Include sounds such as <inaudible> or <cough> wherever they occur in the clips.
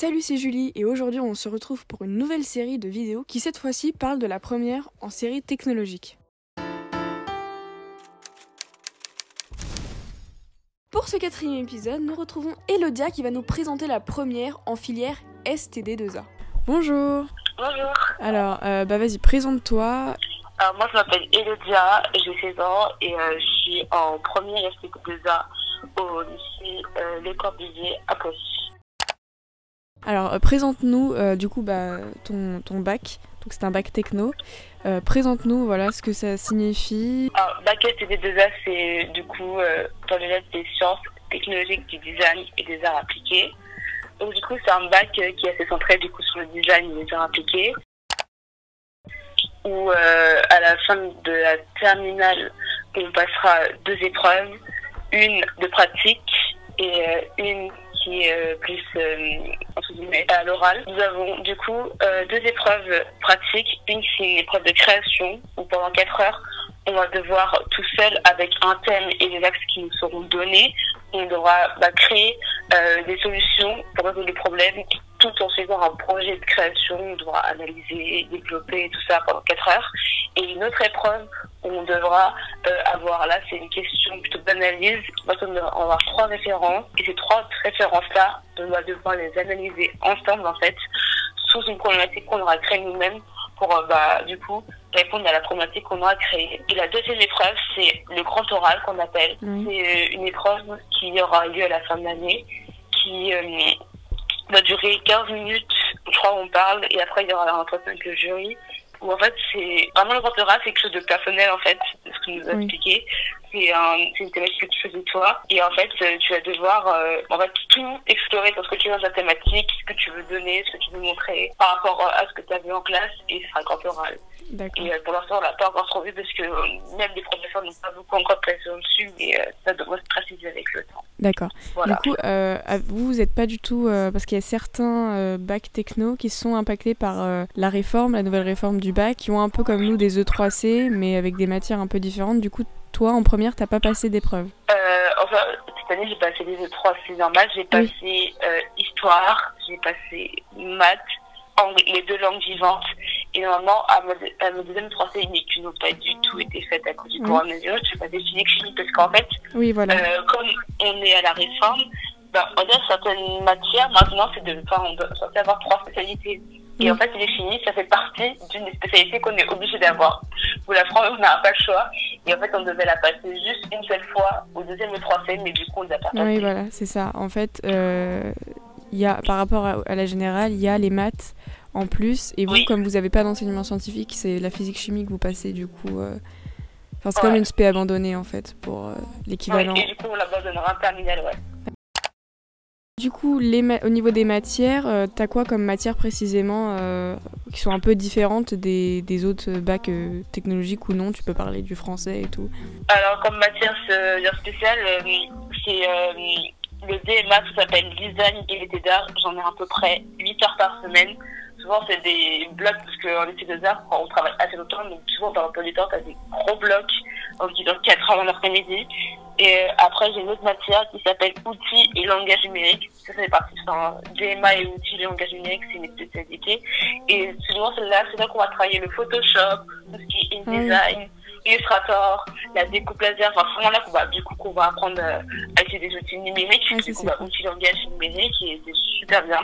Salut, c'est Julie et aujourd'hui on se retrouve pour une nouvelle série de vidéos qui cette fois-ci parle de la première en série technologique. Pour ce quatrième épisode, nous retrouvons Elodia qui va nous présenter la première en filière STD2A. Bonjour Bonjour. Alors, euh, bah vas-y, présente-toi. Alors, moi, je m'appelle Elodia, j'ai 16 ans et euh, je suis en première STD2A au lycée euh, Les Corbusiers à Poissy. Alors, euh, présente-nous euh, du coup bah, ton, ton bac. Donc, c'est un bac techno. Euh, présente-nous voilà ce que ça signifie. Alors, bac STD2A, c'est du coup dans les lettres des sciences technologiques, du design et des arts appliqués. Donc, du coup, c'est un bac qui est assez centré du coup sur le design et les arts appliqués. Où à la fin de la terminale, on passera deux épreuves, une de pratique et une qui est euh, plus euh, à l'oral. Nous avons du coup euh, deux épreuves pratiques. Une c'est une épreuve de création où pendant quatre heures on va devoir tout seul avec un thème et des axes qui nous seront donnés, on devra bah, créer des solutions pour résoudre les problèmes tout en faisant un projet de création. On devra analyser, développer tout ça pendant quatre heures. Et une autre épreuve on devra euh, avoir, là c'est une question plutôt d'analyse, on va devoir avoir trois références et ces trois références-là, on va devoir les analyser ensemble en fait sous une problématique qu'on aura créée nous-mêmes pour euh, bah, du coup répondre à la problématique qu'on aura créée. Et la deuxième épreuve, c'est le grand oral qu'on appelle. C'est euh, une épreuve qui aura lieu à la fin de l'année, qui euh, va durer 15 minutes, je crois on parle, et après il y aura un entretien avec le jury. Où en fait c'est vraiment le oral, c'est quelque chose de personnel en fait, de ce que nous a Oui. expliqué. C'est un, c'est une thématique que tu de toi. Et en fait, euh, tu vas devoir euh, en fait, tout explorer dans ce que tu veux dans ta thématique, ce que tu veux donner, ce que tu veux montrer par rapport euh, à ce que tu as vu en classe, et ce sera le grand oral. D'accord. Et euh, pour l'instant, on l'a pas encore trop vu parce que euh, même les professeurs n'ont pas beaucoup encore placé dessus, mais ça devrait se préciser avec le temps. D'accord. Voilà. Du coup, vous, vous n'êtes pas du tout. parce qu'il y a certains bacs techno qui sont impactés par la réforme, la nouvelle réforme du bac, qui ont un peu comme nous des E3C, mais avec des matières un peu différentes. Du coup, toi, en première, t'as pas passé d'épreuve? Euh, enfin, cette année, j'ai passé les E3, c'est normal. J'ai passé euh, histoire, j'ai passé maths, anglais, les deux langues vivantes. Et normalement, à ma, à ma deuxième français, mais qui n'ont pas du tout été faites à cause du coronavirus, j'ai passé physique chimie parce qu'en fait, Oui, voilà. Euh, comme on est à la réforme, ben, on a certaines matières, maintenant, c'est de, enfin, on doit avoir trois spécialités. Et en fait, les chimies, ça fait partie d'une des spécialités qu'on est obligé d'avoir. Pour la France, on n'a pas le choix. Et en fait, on devait la passer juste une seule fois au deuxième et troisième, mais du coup, on ne l'a pas passé. Oui, voilà, c'est ça. En fait, euh, il y a, par rapport à, à la générale, il y a les maths en plus. Et vous, Oui. comme vous n'avez pas d'enseignement scientifique, c'est la physique chimie que vous passez, du coup. euh, Enfin, c'est Ouais. comme une spé abandonnée, en fait, pour euh, l'équivalent. Et du coup, on l'abandonnera en terminale, ouais. Du coup, les au niveau des matières, euh, t'as quoi comme matières précisément euh, qui sont un peu différentes des, autres bacs euh, technologiques ou non? Tu peux parler du français et tout. Alors, comme matière spéciale, c'est le DMA, ça s'appelle design et métiers d'art. J'en ai à peu près 8 heures par semaine. Souvent, c'est des blocs, parce qu'en métier des arts, on travaille assez longtemps, donc souvent, dans l'emploi du temps, t'as des gros blocs, en disant 4 heures dans l'après-midi. Et euh, après, j'ai une autre matière qui s'appelle outils et langage numérique. Ça, c'est parti enfin, DMA et outils et langage numérique, c'est une spécialité. Et souvent, c'est là, c'est là qu'on va travailler le Photoshop, tout ce qui est. InDesign, Illustrator, la découpe laser, enfin, c'est vraiment là qu'on va, du coup, qu'on va apprendre euh, à utiliser des outils numériques, ça, du coup, bah, outils langage numérique, et c'est super bien.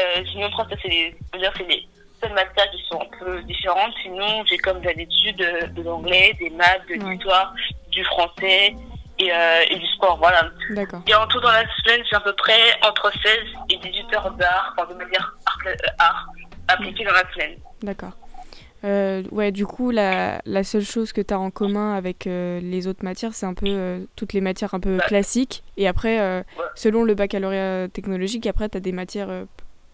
Euh, sinon, après, ça, c'est les, c'est les seules matières qui sont un peu différentes. Sinon, j'ai comme d'habitude de, de l'anglais, des maths, de Ouais. l'histoire, du français et, euh, et du sport, voilà. D'accord. Et en tout, dans la semaine, j'ai à peu près entre 16 et 18 heures d'art, enfin, de matière art, euh, art appliquée dans la semaine. D'accord. Euh, ouais, du coup, la, la seule chose que tu as en commun avec euh, les autres matières, c'est un peu euh, toutes les matières un peu classiques. Et après, euh, Ouais. selon le baccalauréat technologique, après, tu as des matières, euh,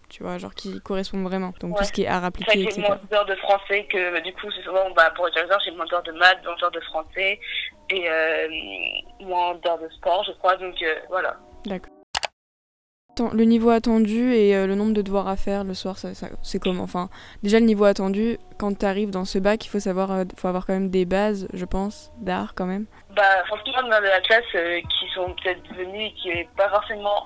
tu vois, genre qui correspondent vraiment. Donc tout Ouais. ce qui est art appliqué, que j'ai etc. moins d'heures de français que, bah, du coup, souvent, bah, pour être heures, j'ai moins d'heures de maths, moins d'heures de français et euh, moins d'heures de sport, je crois. Donc, euh, voilà. D'accord. Le niveau attendu et euh, le nombre de devoirs à faire le soir, ça, c'est comment? Enfin, déjà le niveau attendu, quand tu arrives dans ce bac, il faut savoir, euh, faut avoir quand même des bases, je pense, d'art quand même. Bah, franchement, on a de la classe euh, qui sont peut-être venus, qui n'avaient pas forcément,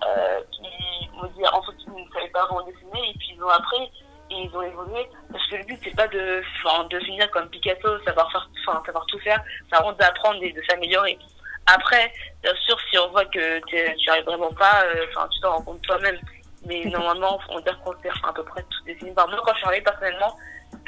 qui, on dire, en fait, qui ne savaient pas vraiment dessiner, et puis ils ont appris, et ils ont évolué. Parce que le but, c'est pas de, de finir comme Picasso, savoir faire, savoir tout faire, c'est vraiment d'apprendre et de s'améliorer. Après, bien sûr, si on voit que tu n'y arrives vraiment pas, euh, enfin, tu t'en rends compte toi-même. Mais <laughs> normalement, on dire qu'on sait à peu près tout dessiner. Moi, quand je suis arrivée personnellement,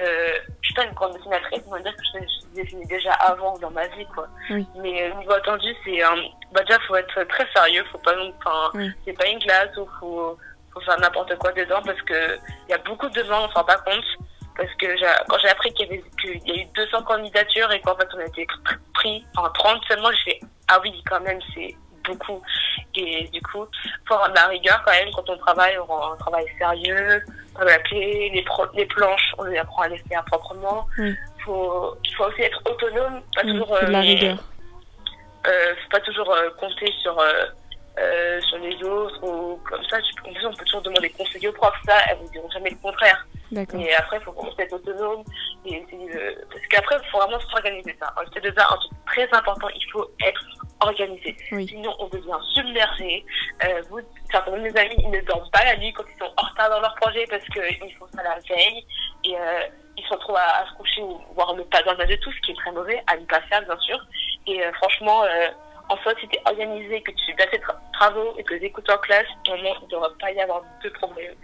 euh, je suis pas une grande dessinatrice, on va dire que je, dessinais déjà avant dans ma vie, quoi. Mais euh, niveau attendu, c'est un, bah déjà, faut être très sérieux, faut pas non, enfin, c'est pas une classe où faut, faut faire n'importe quoi dedans parce que il y a beaucoup de demandes, on s'en rend pas compte. Parce que quand j'ai appris qu'il y, avait, qu'il y a eu 200 candidatures et qu'en fait on a été pris en 30 seulement, j'ai fait ah oui, quand même, c'est beaucoup. Et du coup, faut avoir de la rigueur quand même quand on travaille, on rend un travail sérieux. La clé, les, les planches, on les apprend à les faire proprement. Il faut, faut aussi être autonome, pas toujours. de la euh, rigueur. Euh, faut pas toujours euh, compter sur. Euh, sur les autres ou comme ça. En on peut toujours demander conseil aux profs, ça, elles vous diront jamais le contraire. Mais après, il faut commencer à être autonome. Et Parce qu'après, il faut vraiment s'organiser ça. C'est déjà un truc très important, il faut être organisé. Sinon, on devient submergé. Euh, vous, certains de mes amis, ils ne dorment pas la nuit quand ils sont en retard dans leur projet parce qu'ils font ça la veille. Et euh, ils se retrouvent à, se coucher ou voire ne pas dormir de tout, ce qui est très mauvais, à ne pas faire, bien sûr. Et euh, franchement, en fait, si tu es organisé, que tu fais tes travaux et que tu écoutes en classe, normalement, il ne devrait pas y avoir de problème.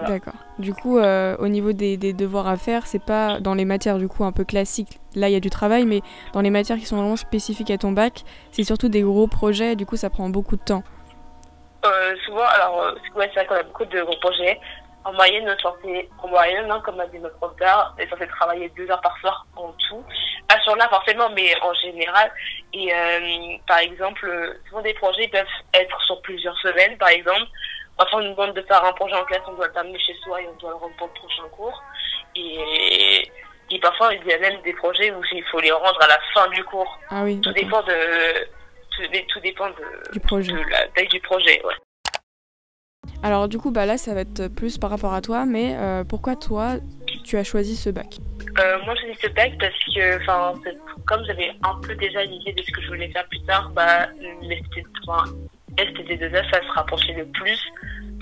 D'accord. Du coup, euh, au niveau des, devoirs à faire, c'est pas dans les matières du coup un peu classiques. Là, il y a du travail, mais dans les matières qui sont vraiment spécifiques à ton bac, c'est surtout des gros projets. Du coup, ça prend beaucoup de temps. Euh, souvent, alors, euh, c'est vrai qu'on a beaucoup de gros projets. En moyenne, en moyenne, hein, comme a dit notre prof d'art, on est censé travailler deux heures par soir en tout. Pas sur là forcément, mais en général. Et par exemple, souvent des projets peuvent être sur plusieurs semaines, par exemple. Parfois, on nous demande de faire un projet en classe, on doit le terminer chez soi et on doit le rendre pour le prochain cours. Et, et parfois, il y a même des projets où il faut les rendre à la fin du cours. Ah oui, tout dépend de tout, dépend de, du projet. de la taille du projet. Ouais. Alors du coup, bah là, ça va être plus par rapport à toi, mais euh, pourquoi toi, tu as choisi ce bac? Euh, Moi, j'ai choisi ce bac parce que, enfin, comme j'avais un peu déjà l'idée de ce que je voulais faire plus tard, bah, STD2A, ça se rapprochait le plus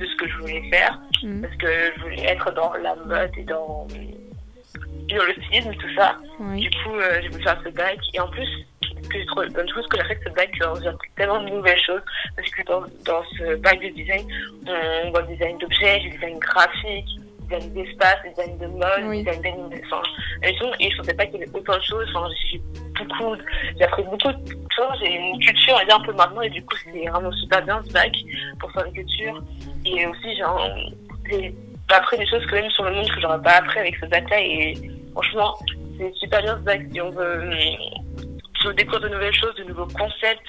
de ce que je voulais faire. Mm. Parce que je voulais être dans la mode et dans, dans le stylisme, tout ça. Du coup, euh, j'ai voulu faire ce bac. Et en plus, ce que je trouve bonne chose, que j'ai fait ce bac, on voit tellement de nouvelles choses. Parce que dans, dans ce bac de design, on voit le design d'objets, le design graphique, design d'espace, design de mode, oui. design d'animation. Et, et je pensais pas qu'il y avait autant de choses. Enfin, j'ai beaucoup, j'ai appris beaucoup de choses. J'ai une culture, on un peu maintenant, et du coup, c'est vraiment super bien ce bac pour faire une culture. Et aussi, j'ai appris des choses quand même sur le monde que j'aurais pas appris avec ce bac-là. Et franchement, c'est super bien ce bac si on veut, si on découvre de nouvelles choses, de nouveaux concepts.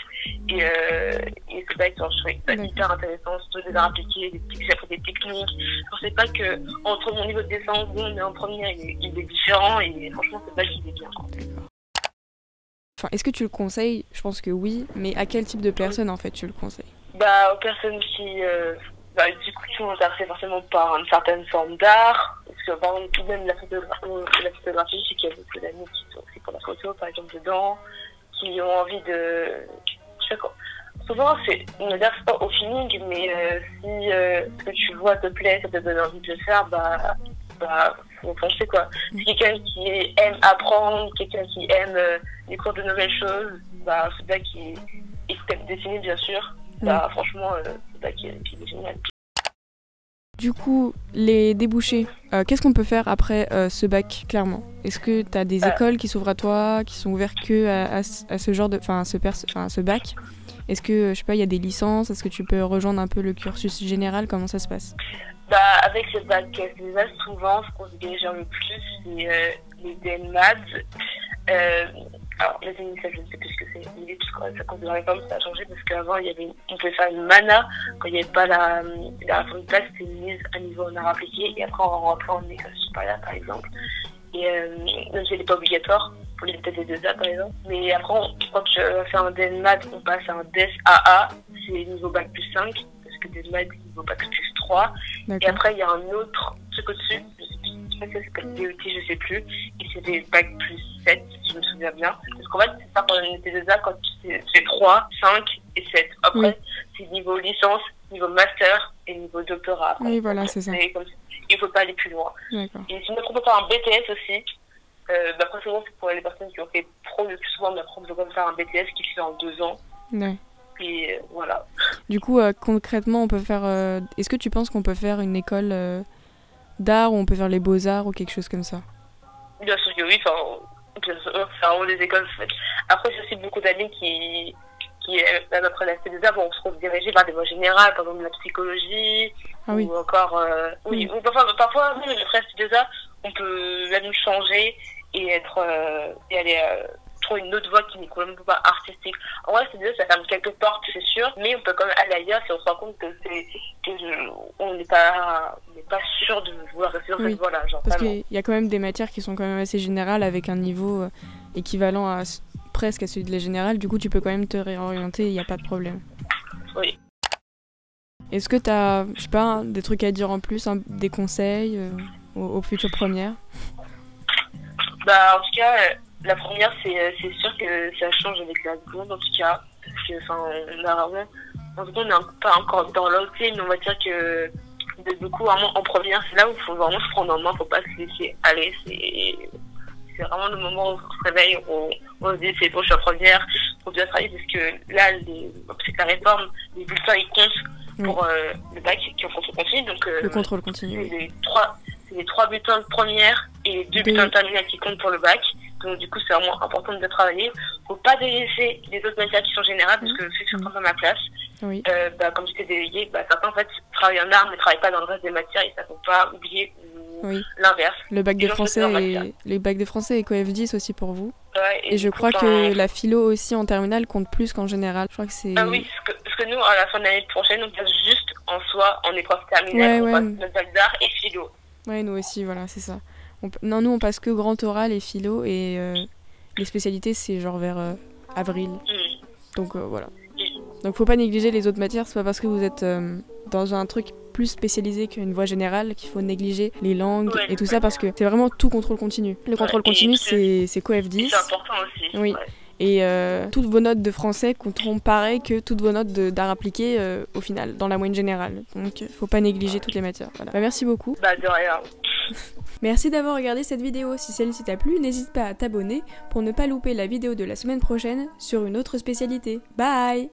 Et, euh, et c'est bac, je trouve hyper intéressant, surtout des arts appliqués, j'ai appris des techniques. Je pensais pas que entre mon niveau de dessin en seconde et en première, il, est différent. Et franchement, c'est bac, il est bien. Est-ce que tu le conseilles? Je pense que oui, mais à quel type de personnes en fait tu le conseilles? Bah aux personnes qui, euh, bah, du coup, sont intéressées forcément par une certaine forme d'art. Parce que par exemple, même la photographie, la photographie, c'est qu'il y a beaucoup d'amis qui sont aussi pour la photo, par exemple dedans, qui ont envie de, je sais quoi. Souvent, c'est, on ne dire pas au feeling, mais euh, si euh, ce que tu vois te plaît, ça te donne envie de le faire, bah, bah faut penser quoi. Si quelqu'un qui aime apprendre, quelqu'un qui aime euh, découvrir de nouvelles choses, bah, c'est là qui est dessiner bien sûr. Bah, franchement, euh, c'est là qui, est génial. Du coup, les débouchés, euh, qu'est-ce qu'on peut faire après euh, ce bac, clairement? Est-ce que tu as des écoles qui s'ouvrent à toi, qui sont ouvertes que à, ce genre de. Enfin, à ce, à ce bac? Est-ce que, je sais pas, il y a des licences? Est-ce que tu peux rejoindre un peu le cursus général? Comment ça se passe? Bah, Avec ce bac, souvent, ce qu'on se dirige le plus, c'est les DNMAD. Alors, les initiales, je ne sais plus ce que c'est. Mais à cause de la réforme, ça a changé parce qu'avant, il y avait, on pouvait faire une mana. Quand il n'y avait pas la, la réforme de classe, c'était une mise à niveau en art appliqué. Et après, on rentrait en école supérieure, par exemple. Et euh, même si elle n'est pas obligatoire pour les TD2A, par exemple. Mais après, quand tu fais un DNMAT, on passe à un DSAA. c'est niveau bac plus 5, parce que des maths, niveau bac plus 3. Et après, il y a un autre truc au-dessus, je sais plus, je sais pas si je plus, et des bac plus 7, si je me souviens bien. Parce qu'en fait, c'est ça quand on était déjà, quand c'est c'est 3, 5 et 7. Après, Oui. c'est niveau licence, niveau master et niveau doctorat. après. Oui, voilà, c'est ça. Comme. Il faut pas aller plus loin. Et sinon, on peut faire un BTS aussi. Euh, bah, souvent, c'est pour les personnes qui ont fait pro le plus souvent, mais après, on même faire un BTS qui se fait en deux ans. Ouais. Et euh, voilà. Du coup, euh, concrètement, on peut faire. euh, Est-ce que tu penses qu'on peut faire une école d'art ou on peut faire les beaux-arts ou quelque chose comme ça? Bien sûr que oui, enfin, bien sûr, c'est vraiment des écoles. Après, j'ai aussi beaucoup d'amis qui, qui même après la CDA, vont se rediriger vers des voies générales, par exemple la psychologie, Ah oui. ou encore, euh, oui, ou parfois, parfois, même après la CDA, on peut même changer et être, euh, et aller euh, trouver une autre voie qui n'est quand même pas artistique. En vrai, CDA, ça ferme quelques portes, c'est sûr, mais on peut quand même aller ailleurs si on se rend compte que c'est, que je- on on n'est pas sûr de vouloir rester dans Oui. voie-là, genre Parce qu'il y a quand même des matières qui sont quand même assez générales avec un niveau euh, équivalent à presque à celui de la générale. Du coup, tu peux quand même te réorienter, il n'y a pas de problème. Oui. Est-ce que tu as, je sais pas, hein, des trucs à dire en plus, hein, des conseils euh, aux, aux futures premières Bah, en tout cas, euh, la première, c'est euh, c'est sûr que ça change avec la seconde, en tout cas. Parce que, enfin, on a vraiment. En tout cas, on n'est pas encore dans l'autre, mais on va dire que de beaucoup, vraiment, en première, c'est là où il faut vraiment se prendre en main, faut pas se laisser aller. C'est vraiment le moment où on se réveille, on, on se dit, c'est bon, je suis en première, faut bien travailler, parce que là, c'est la réforme, les bulletins, ils comptent pour euh, le bac qui est en contre continu. Donc, euh, Le contrôle continu. c'est les trois, les trois bulletins de première et les deux bulletins de terminale qui comptent pour le bac. Donc du coup, c'est vraiment important de travailler. Faut pas délaisser les autres matières qui sont générales parce que c'est certains dans ma classe. Oui. Euh, bah, comme j'étais déléguée, bah, certains en fait travaillent en art mais travaillent pas dans le reste des matières et ça faut pas oublier ou Oui. l'inverse. Le bac de français et les bacs de français et coef 10 aussi pour vous. Ouais, Et je crois ben, que la philo aussi en terminale compte plus qu'en général. Je crois que c'est. Ah oui, parce que, parce que nous, à la fin de l'année prochaine, on passe juste en soi en épreuve terminale. Ouais, on ouais. passe notre bac d'art et philo. Ouais, nous aussi, voilà, c'est ça. On Non, nous on passe que grand oral et philo et euh, les spécialités c'est genre vers euh, avril. Hmm. Donc euh, voilà. Donc faut pas négliger les autres matières, c'est pas parce que vous êtes euh, dans un truc plus spécialisé qu'une voie générale qu'il faut négliger les langues Ouais, et tout ça parce que c'est vraiment tout contrôle continu. Le contrôle continu c'est c'est coef 10 C'est important aussi. Oui. et euh, toutes vos notes de français compteront pareil que toutes vos notes d'art appliqué euh, au final, dans la moyenne générale. Donc faut pas négliger toutes les matières. Voilà. Bah, merci beaucoup. Bah de rien. <laughs> Merci d'avoir regardé cette vidéo. Si celle-ci t'a plu, n'hésite pas à t'abonner pour ne pas louper la vidéo de la semaine prochaine sur une autre spécialité. Bye